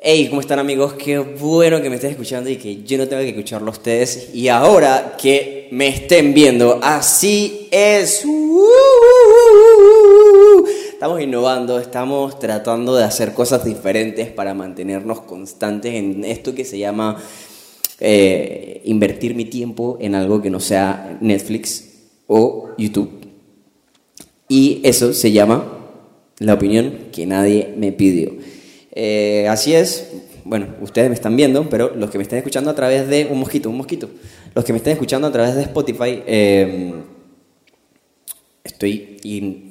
Hey, ¿cómo están amigos? Qué bueno que me estén escuchando y que yo no tenga que escucharlo a ustedes. Y ahora que me estén viendo, así es. Estamos innovando, estamos tratando de hacer cosas diferentes para mantenernos constantes en esto que se llama eh, invertir mi tiempo en algo que no sea Netflix o YouTube. Y eso se llama la opinión que nadie me pidió. Eh, así es, bueno, ustedes me están viendo, pero los que me están escuchando a través de un mosquito, un mosquito, los que me están escuchando a través de Spotify, eh, estoy,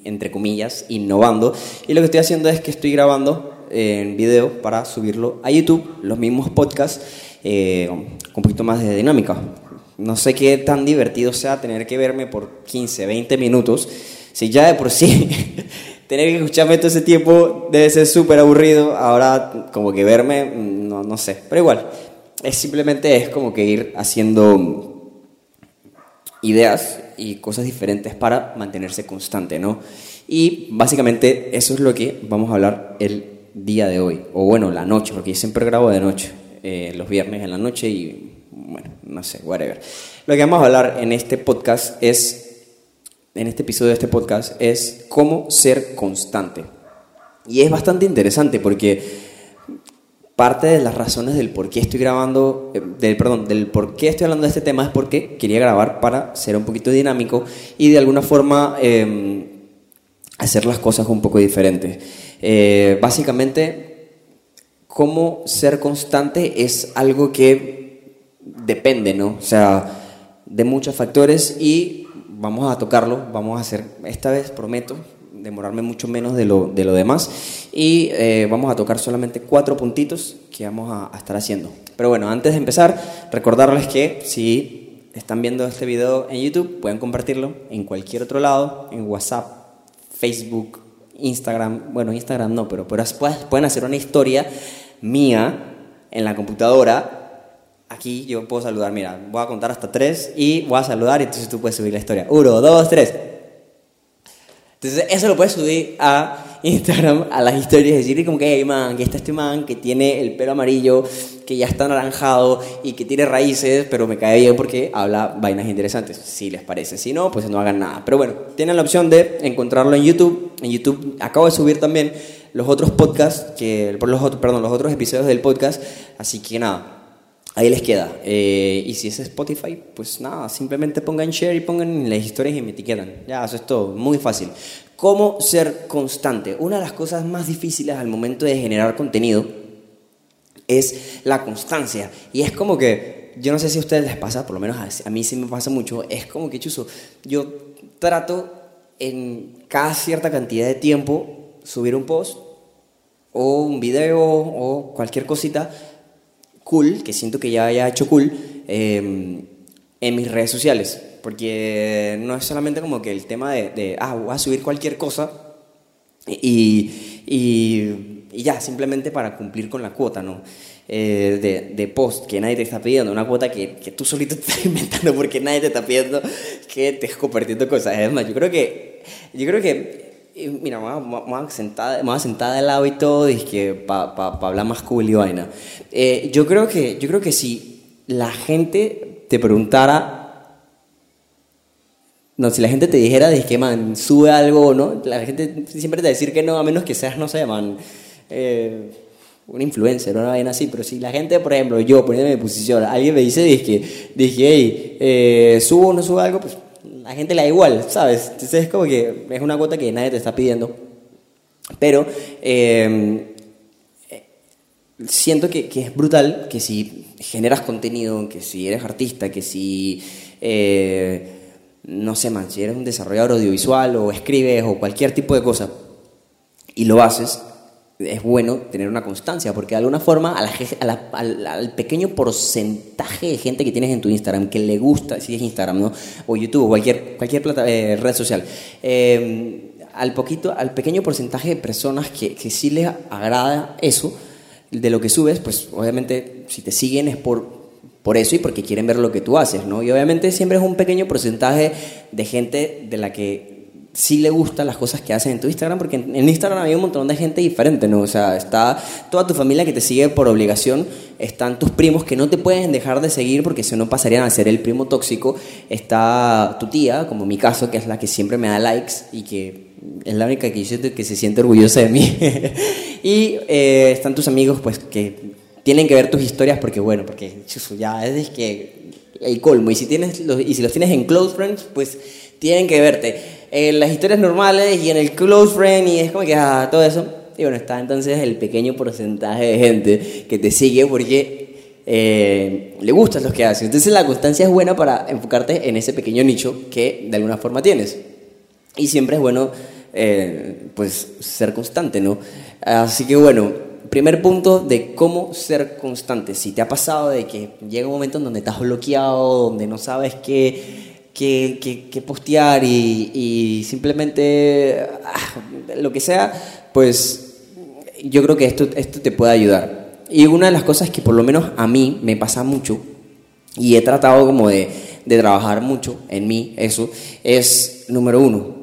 entre comillas, innovando. Y lo que estoy haciendo es que estoy grabando en video para subirlo a YouTube, los mismos podcasts, eh, con un poquito más de dinámica. No sé qué tan divertido sea tener que verme por 15, 20 minutos, si ya de por sí tener que escucharme todo ese tiempo debe ser súper aburrido. Ahora, como que verme, no, no sé. Pero igual, es simplemente es como que ir haciendo ideas y cosas diferentes para mantenerse constante, ¿no? Y básicamente eso es lo que vamos a hablar el día de hoy, o bueno, la noche, porque yo siempre grabo de noche, eh, los viernes en la noche y bueno, no sé, whatever. Lo que vamos a hablar en este podcast es en este episodio de este podcast es cómo ser constante. Y es bastante interesante porque parte de las razones del por qué estoy grabando, eh, del, perdón, del por qué estoy hablando de este tema es porque quería grabar para ser un poquito dinámico y de alguna forma em, hacer las cosas un poco diferentes. Eh, básicamente, cómo ser constante es algo que depende, ¿no? O sea, de muchos factores y vamos a tocarlo, vamos a hacer, esta vez prometo, demorarme mucho menos de lo, de lo demás y eh, vamos a tocar solamente cuatro puntitos que vamos a, estar haciendo. Pero bueno, antes de empezar, recordarles que si están viendo este video en YouTube, pueden compartirlo en cualquier otro lado, en WhatsApp, Facebook, Instagram, bueno, Instagram no, pero, pero pueden hacer una historia mía en la computadora aquí yo puedo saludar, mira, voy a contar hasta tres y voy a saludar y entonces tú puedes subir la historia. Uno, dos, tres. Entonces eso lo puedes subir a Instagram, a las historias, y decirle como que, hey man, que está este man que tiene el pelo amarillo, que ya está anaranjado y que tiene raíces, pero me cae bien porque habla vainas interesantes, si les parece. Si no, pues no hagan nada. Pero bueno, tienen la opción de encontrarlo en YouTube. En YouTube acabo de subir también los otros podcasts, que, los, perdón, los otros episodios del podcast, así que nada, Ahí les queda. Eh, y si es Spotify, pues nada, simplemente pongan share y pongan las historias y me etiquetan. Ya, eso es todo, muy fácil. ¿Cómo ser constante? Una de las cosas más difíciles al momento de generar contenido es la constancia. Y es como que, yo no sé si a ustedes les pasa, por lo menos a mí sí me pasa mucho, es como que, chuso, yo trato en cada cierta cantidad de tiempo subir un post o un video o cualquier cosita cool, que siento que ya haya hecho cool, em, en mis redes sociales. Porque no es solamente como que el tema de, ah, voy a subir cualquier cosa y, y, ya, simplemente para cumplir con la cuota, ¿no? Eh, de, de, post que nadie te está pidiendo, una cuota que, que, tú solito te estás inventando porque nadie te está pidiendo que te estés compartiendo cosas. Es más, yo creo que, yo creo que mira, me voy a sentar, me sentar de lado y todo, y que para pa, pa hablar más cool y vaina. Eh, yo, creo que, yo creo que si la gente te preguntara no, si la gente te dijera de que, man, sube algo no, la gente siempre te va a decir que no, a menos que seas, no sé, man, eh, un influencer o una vaina así. Pero si la gente, por ejemplo, yo poniéndome en mi posición, alguien me dice, dije, dije hey, eh, subo o no subo algo, pues la gente le da igual, ¿sabes? Entonces es como que es una cuota que nadie te está pidiendo. Pero em, siento que, es brutal que si generas contenido, que si eres artista, que si, eh, no sé, man, si eres un desarrollador audiovisual o escribes o cualquier tipo de cosa y lo haces, es bueno tener una constancia, porque de alguna forma al, pequeño porcentaje de gente que tienes en tu Instagram, que le gusta, si es Instagram, ¿no? o YouTube, o cualquier, cualquier plata, eh, red social, eh, al, poquito, al pequeño porcentaje de personas que, que sí les agrada eso, de lo que subes, pues obviamente si te siguen es por, por eso y porque quieren ver lo que tú haces, ¿no? Y obviamente siempre es un pequeño porcentaje de gente de la que sí le gustan las cosas que hacen en tu Instagram, porque en, Instagram hay un montón de gente diferente, ¿no? O sea, está toda tu familia que te sigue por obligación, están tus primos que no te pueden dejar de seguir porque si no pasarían a ser el primo tóxico, está tu tía, como mi caso, que es la que siempre me da likes y que es la única que se siente orgullosa de mí. y eh, están tus amigos, pues, que tienen que ver tus historias porque, bueno, porque ya es que el colmo. Y si, tienes los, y si los tienes en Close Friends, pues tienen que verte en las historias normales y en el close friend y es como que, ah, todo eso. Y bueno, está entonces el pequeño porcentaje de gente que te sigue porque eh, le gustan los que haces. Entonces la constancia es buena para enfocarte en ese pequeño nicho que de alguna forma tienes. Y siempre es bueno, eh, pues, ser constante, ¿no? Así que bueno, primer punto de cómo ser constante. Si te ha pasado de que llega un momento en donde estás bloqueado, donde no sabes qué que, postear y, simplemente ah, lo que sea, pues yo creo que esto, esto te puede ayudar. Y una de las cosas que por lo menos a mí me pasa mucho y he tratado como de, de trabajar mucho en mí, eso, es número uno,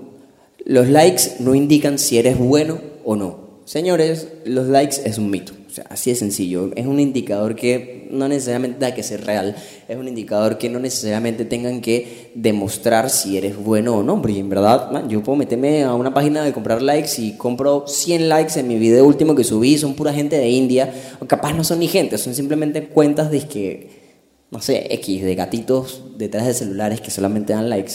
los likes no indican si eres bueno o no. Señores, los likes es un mito. O sea, así de sencillo. Es un indicador que no necesariamente da que ser real. Es un indicador que no necesariamente tengan que demostrar si eres bueno o no. Porque en verdad, yo puedo meterme a una página de comprar likes y compro 100 likes en mi video último que subí. Son pura gente de India. O capaz no son ni gente, son simplemente cuentas de que, no sé, X, de gatitos detrás de celulares que solamente dan likes.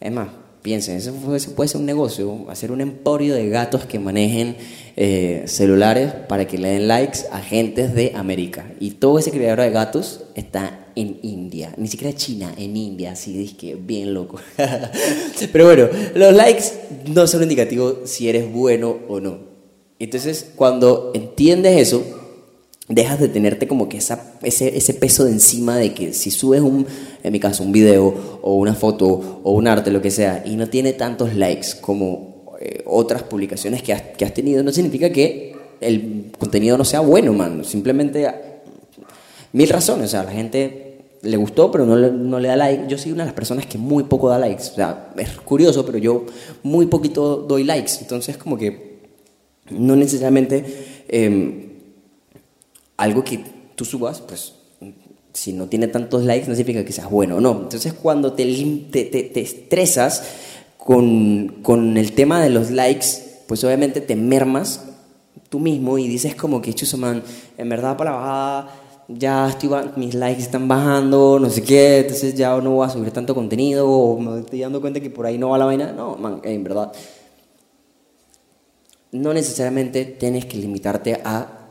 Es más, Piensen, eso puede ser un negocio, hacer un emporio de gatos que manejen eh, celulares para que le den likes a gentes de América. Y todo ese creador de gatos está en India, ni siquiera China, en India, así es que bien loco. Pero bueno, los likes no son un indicativo si eres bueno o no. Entonces, cuando entiendes eso, dejas de tenerte como que ese, ese peso de encima de que si subes un, en mi caso, un video o una foto o un arte, lo que sea, y no tiene tantos likes como eh, otras publicaciones que has, que has, tenido, no significa que el contenido no sea bueno, man. Simplemente mil razones. O sea, la gente le gustó, pero no le, no le da like. Yo soy una de las personas que muy poco da likes. O sea, es curioso, pero yo muy poquito doy likes. Entonces, como que no necesariamente... Eh, algo que tú subas, pues si no tiene tantos likes no significa que seas bueno o no. Entonces cuando te, te, te, estresas con, con, el tema de los likes, pues obviamente te mermas tú mismo y dices como que chuso man, en verdad para la bajada ya estoy, mis likes están bajando, no sé qué, entonces ya no voy a subir tanto contenido o me estoy dando cuenta que por ahí no va la vaina. No, man, en verdad. No necesariamente tienes que limitarte a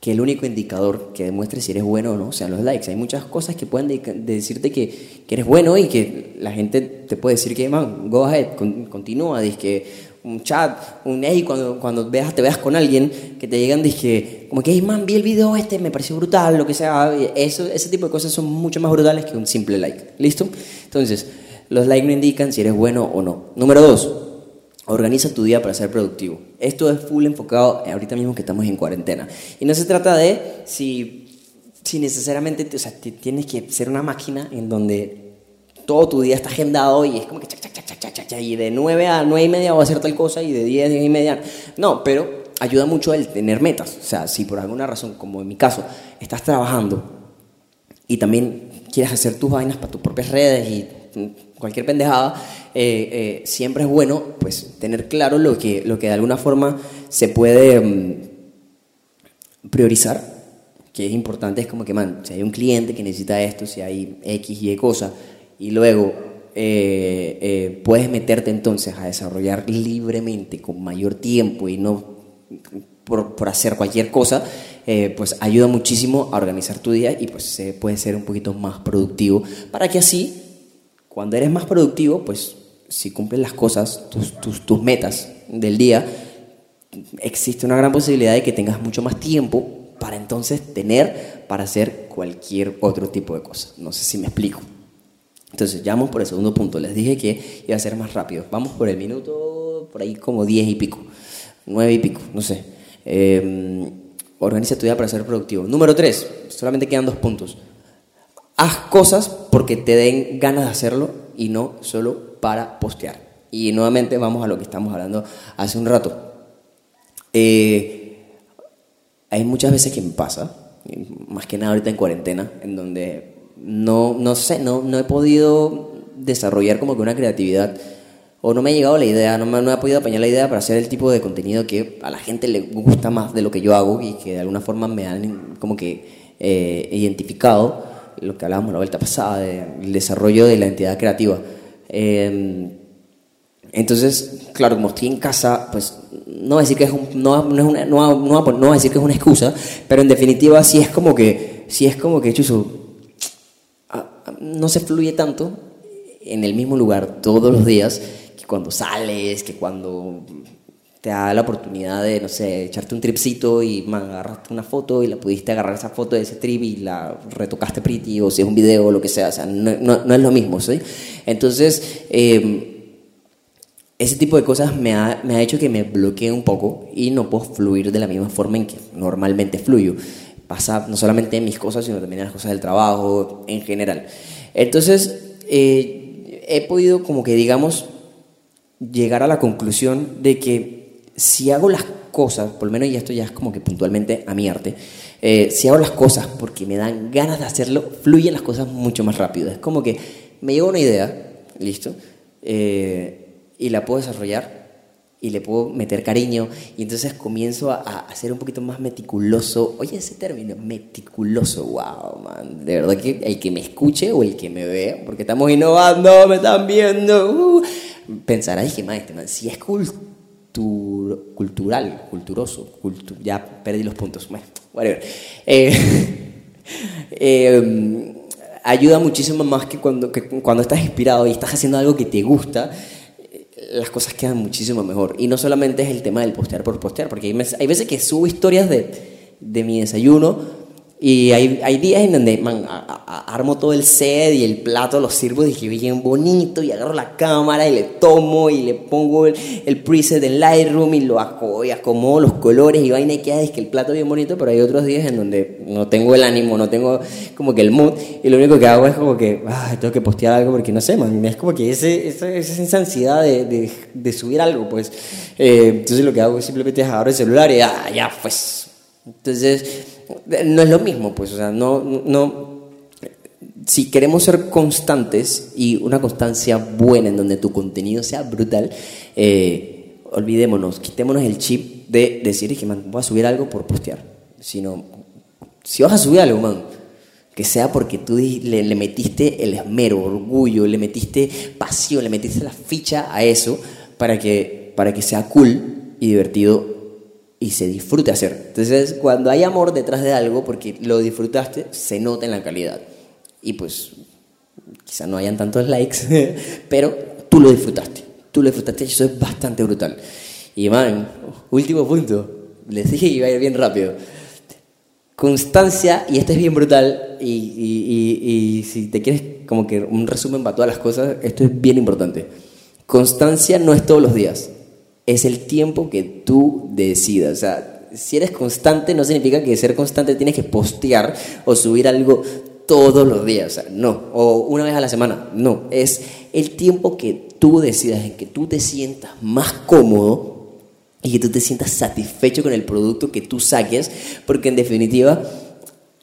que el único indicador que demuestre si eres bueno o no sean los likes. Hay muchas cosas que pueden decirte que, eres bueno y que la gente te puede decir que, man, go ahead, continúa, un chat, un hey, cuando, cuando veas, te veas con alguien, que te llegan, dice como que, hey, man, vi el video este, me pareció brutal, lo que sea. Eso, ese tipo de cosas son mucho más brutales que un simple like. ¿Listo? Entonces, los likes no indican si eres bueno o no. Número dos, Organiza tu día para ser productivo. Esto es full enfocado ahorita mismo que estamos en cuarentena. Y no se trata de si, si necesariamente, o sea, tienes que ser una máquina en donde todo tu día está agendado y es como que y de 9 a 9 y media voy a hacer tal cosa y de 10 a 10 y media. No, pero ayuda mucho el tener metas. O sea, si por alguna razón, como en mi caso, estás trabajando y también quieres hacer tus vainas para tus propias redes y cualquier pendejada, eh, eh, siempre es bueno pues tener claro lo que, lo que de alguna forma se puede mm, priorizar, que es importante, es como que, man, si hay un cliente que necesita esto, si hay X y Y cosa, y luego eh, puedes meterte entonces a desarrollar libremente, con mayor tiempo y no por, por hacer cualquier cosa, pues ayuda muchísimo a organizar tu día y pues puede ser un poquito más productivo para que así cuando eres más productivo, pues si cumples las cosas, tus, tus, tus metas del día, existe una gran posibilidad de que tengas mucho más tiempo para entonces tener para hacer cualquier otro tipo de cosa. No sé si me explico. Entonces, ya vamos por el segundo punto. Les dije que iba a ser más rápido. Vamos por el minuto, por ahí como diez y pico, nueve y pico, no sé. Eh, organiza tu día para ser productivo. Número tres, solamente quedan dos puntos haz cosas porque te den ganas de hacerlo y no solo para postear. Y nuevamente vamos a lo que estamos hablando hace un rato. Eh, hay muchas veces que me pasa, más que nada ahorita en cuarentena, en donde no, no sé, no, no he podido desarrollar como que una creatividad o no me ha llegado la idea, no me, no he podido apañar la idea para hacer el tipo de contenido que a la gente le gusta más de lo que yo hago y que de alguna forma me han como que eh, identificado lo que hablábamos la vuelta pasada, del desarrollo de la entidad creativa. Em, entonces, claro, como estoy en casa, pues no voy a decir que es no, no, una, no, no, decir que es una excusa, pero en definitiva sí es como que, sí es como que, chuso, no se fluye tanto en el mismo lugar todos los días que cuando sales, que cuando te da la oportunidad de, no sé, echarte un tripcito y man, agarraste una foto y la pudiste agarrar esa foto de ese trip y la retocaste pretty o si es un video o lo que sea, o sea, no, no, es lo mismo, ¿sí? Entonces, em, ese tipo de cosas me ha, me ha hecho que me bloquee un poco y no puedo fluir de la misma forma en que normalmente fluyo. Pasa no solamente en mis cosas, sino también en las cosas del trabajo, en general. Entonces, eh, he podido como que, digamos, llegar a la conclusión de que si hago las cosas, por lo menos y esto ya es como que puntualmente a mi arte, eh, si hago las cosas porque me dan ganas de hacerlo, fluyen las cosas mucho más rápido. Es como que me llega una idea, listo, eh, y la puedo desarrollar y le puedo meter cariño y entonces comienzo a, a, ser un poquito más meticuloso. Oye, ese término, meticuloso, wow, man. De verdad que el que me escuche o el que me vea, porque estamos innovando, me están viendo, uh, pensará, dije, man, este man, si es cultural, culturoso, ya perdí los puntos, bueno, whatever. Eh, em, ayuda muchísimo más que cuando, que cuando estás inspirado y estás haciendo algo que te gusta, eh, las cosas quedan muchísimo mejor. Y no solamente es el tema del postear por postear, porque hay, hay veces que subo historias de, de mi desayuno y hay, hay días en donde man, armo todo el set y el plato lo sirvo dije bien bonito y agarro la cámara y le tomo y le pongo el, el preset del Lightroom y lo y acomodo los colores y vaina y queda es que el plato bien bonito, pero hay otros días en donde no tengo el ánimo, no tengo como que el mood y lo único que hago es como que tengo que postear algo porque no sé, man, es como que ese, esa, esa ansiedad de, de, de, subir algo, pues. Eh, entonces lo que hago es simplemente agarrar el celular y ah, ya, pues. Entonces no es lo mismo, pues, o sea, no, no, si queremos ser constantes y una constancia buena en donde tu contenido sea brutal, eh, olvidémonos, quitémonos el chip de decir, que man, voy a subir algo por postear, sino, si vas a subir algo, man, que sea porque tú le, metiste el esmero, orgullo, le metiste pasión, le metiste la ficha a eso para que, para que sea cool y divertido y se disfrute hacer. Entonces, cuando hay amor detrás de algo, porque lo disfrutaste, se nota en la calidad. Y pues, quizá no hayan tantos likes, pero tú lo disfrutaste. Tú lo disfrutaste y eso es bastante brutal. Y man, último punto. Les dije que iba a ir bien rápido. Constancia, y este es bien brutal, y, y, y si te quieres como que un resumen para todas las cosas, esto es bien importante. Constancia no es todos los días es el tiempo que tú decidas. O sea, si eres constante no significa que ser constante tienes que postear o subir algo todos los días. O sea, no. O una vez a la semana. No. Es el tiempo que tú decidas, en que tú te sientas más cómodo y que tú te sientas satisfecho con el producto que tú saques, porque en definitiva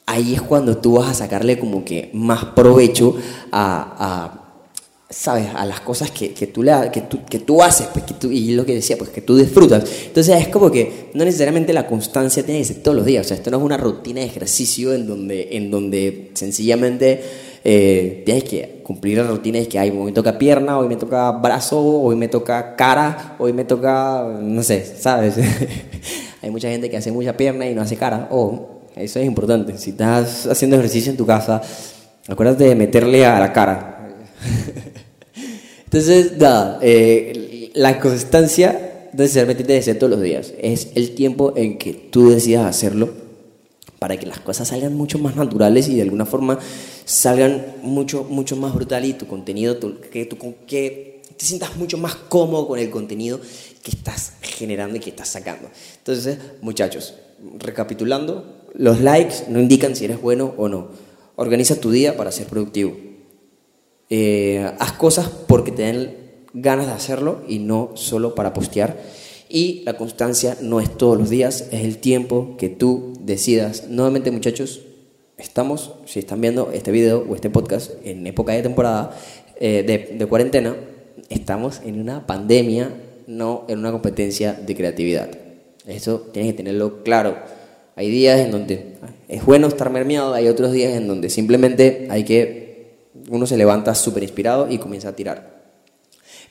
ahí es cuando tú vas a sacarle como que más provecho a, a sabes, a las cosas que, que, tú, le, que, tú, que tú haces, pues, que tú, y lo que decía, pues que tú disfrutas. Entonces es como que no necesariamente la constancia tiene que ser todos los días, o sea, esto no es una rutina de ejercicio en donde, en donde sencillamente eh, tienes que cumplir la rutina de que hay, hoy me toca pierna, hoy me toca brazo, hoy me toca cara, hoy me toca, no sé, sabes. hay mucha gente que hace mucha pierna y no hace cara, o eso es importante, si estás haciendo ejercicio en tu casa, acuérdate de meterle a la cara. Entonces, nada, eh, la constancia necesariamente debe ser todos los días. Es el tiempo en que tú decidas hacerlo para que las cosas salgan mucho más naturales y de alguna forma salgan mucho, mucho más brutal y tu contenido, que, tu, que te sientas mucho más cómodo con el contenido que estás generando y que estás sacando. Entonces, muchachos, recapitulando, los likes no indican si eres bueno o no. Organiza tu día para ser productivo. Eh, haz cosas porque te den ganas de hacerlo y no solo para postear. Y la constancia no es todos los días, es el tiempo que tú decidas. Nuevamente muchachos, estamos, si están viendo este video o este podcast en época de temporada eh, de, de cuarentena, estamos en una pandemia, no en una competencia de creatividad. Eso tienes que tenerlo claro. Hay días en donde es bueno estar mermeado, hay otros días en donde simplemente hay que, uno se levanta súper inspirado y comienza a tirar.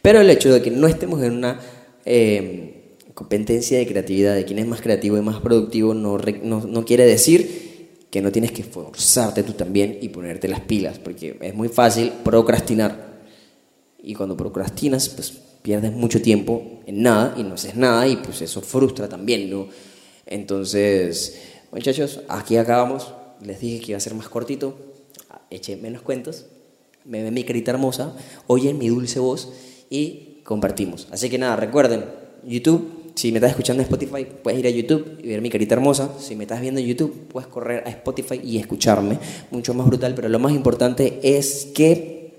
Pero el hecho de que no estemos en una eh, competencia de creatividad, de quién es más creativo y más productivo, no, no, quiere decir que no tienes que forzarte tú también y ponerte las pilas, porque es muy fácil procrastinar. Y cuando procrastinas, pues pierdes mucho tiempo en nada y no haces nada y pues eso frustra también, ¿no? Entonces, muchachos, aquí acabamos. Les dije que iba a ser más cortito. Eché menos cuentos. Me ven mi carita hermosa, oyen mi dulce voz y compartimos. Así que nada, recuerden, YouTube si me estás escuchando en Spotify, puedes ir a YouTube y ver mi carita hermosa. Si me estás viendo en YouTube, puedes correr a Spotify y escucharme. Mucho más brutal, pero lo más importante es que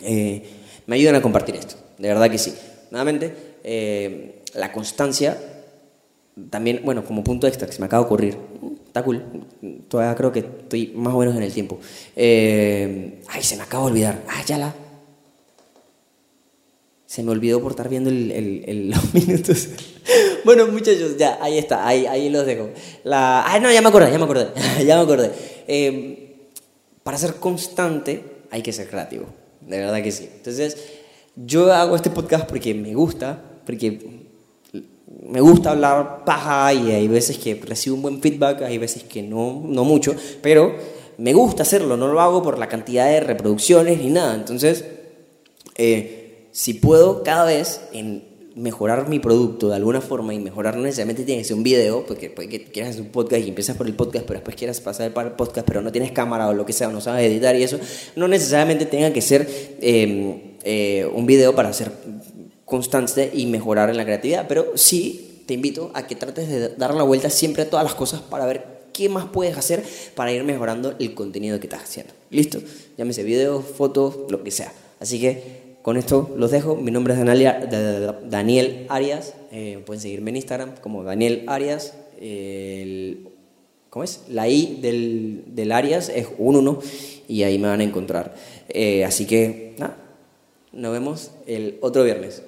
eh, me ayuden a compartir esto. De verdad que sí. Nuevamente, eh, la constancia, también, bueno, como punto extra que se me acaba de ocurrir. Está cool. Todavía creo que estoy más o menos en el tiempo. Eh, ay, se me acaba de olvidar. Ah, ya la. Se me olvidó por estar viendo el, los minutos. bueno, muchachos, ya, ahí está, ahí, ahí los dejo. La, ah, no, ya me acordé, ya me acordé, ya me acordé. Em, para ser constante hay que ser creativo, de verdad que sí. Entonces, yo hago este podcast porque me gusta, porque me gusta hablar paja y hay veces que recibo un buen feedback, hay veces que no, no mucho, pero me gusta hacerlo, no lo hago por la cantidad de reproducciones ni nada. Entonces, eh, si puedo cada vez en mejorar mi producto de alguna forma y mejorar no necesariamente tiene que ser un video, porque puede que quieras hacer un podcast y empiezas por el podcast, pero después quieras pasar para el podcast, pero no tienes cámara o lo que sea, no sabes editar y eso, no necesariamente tenga que ser em, eh, un video para ser constante y mejorar en la creatividad, pero sí te invito a que trates de dar la vuelta siempre a todas las cosas para ver qué más puedes hacer para ir mejorando el contenido que estás haciendo. ¿Listo? Llámese video, fotos, lo que sea. Así que con esto los dejo. Mi nombre es Daniel Arias. Eh, pueden seguirme en Instagram como Daniel Arias. ¿Cómo es? La I del, del Arias es un 1 y ahí me van a encontrar. Eh, así que, nada, nos vemos el otro viernes.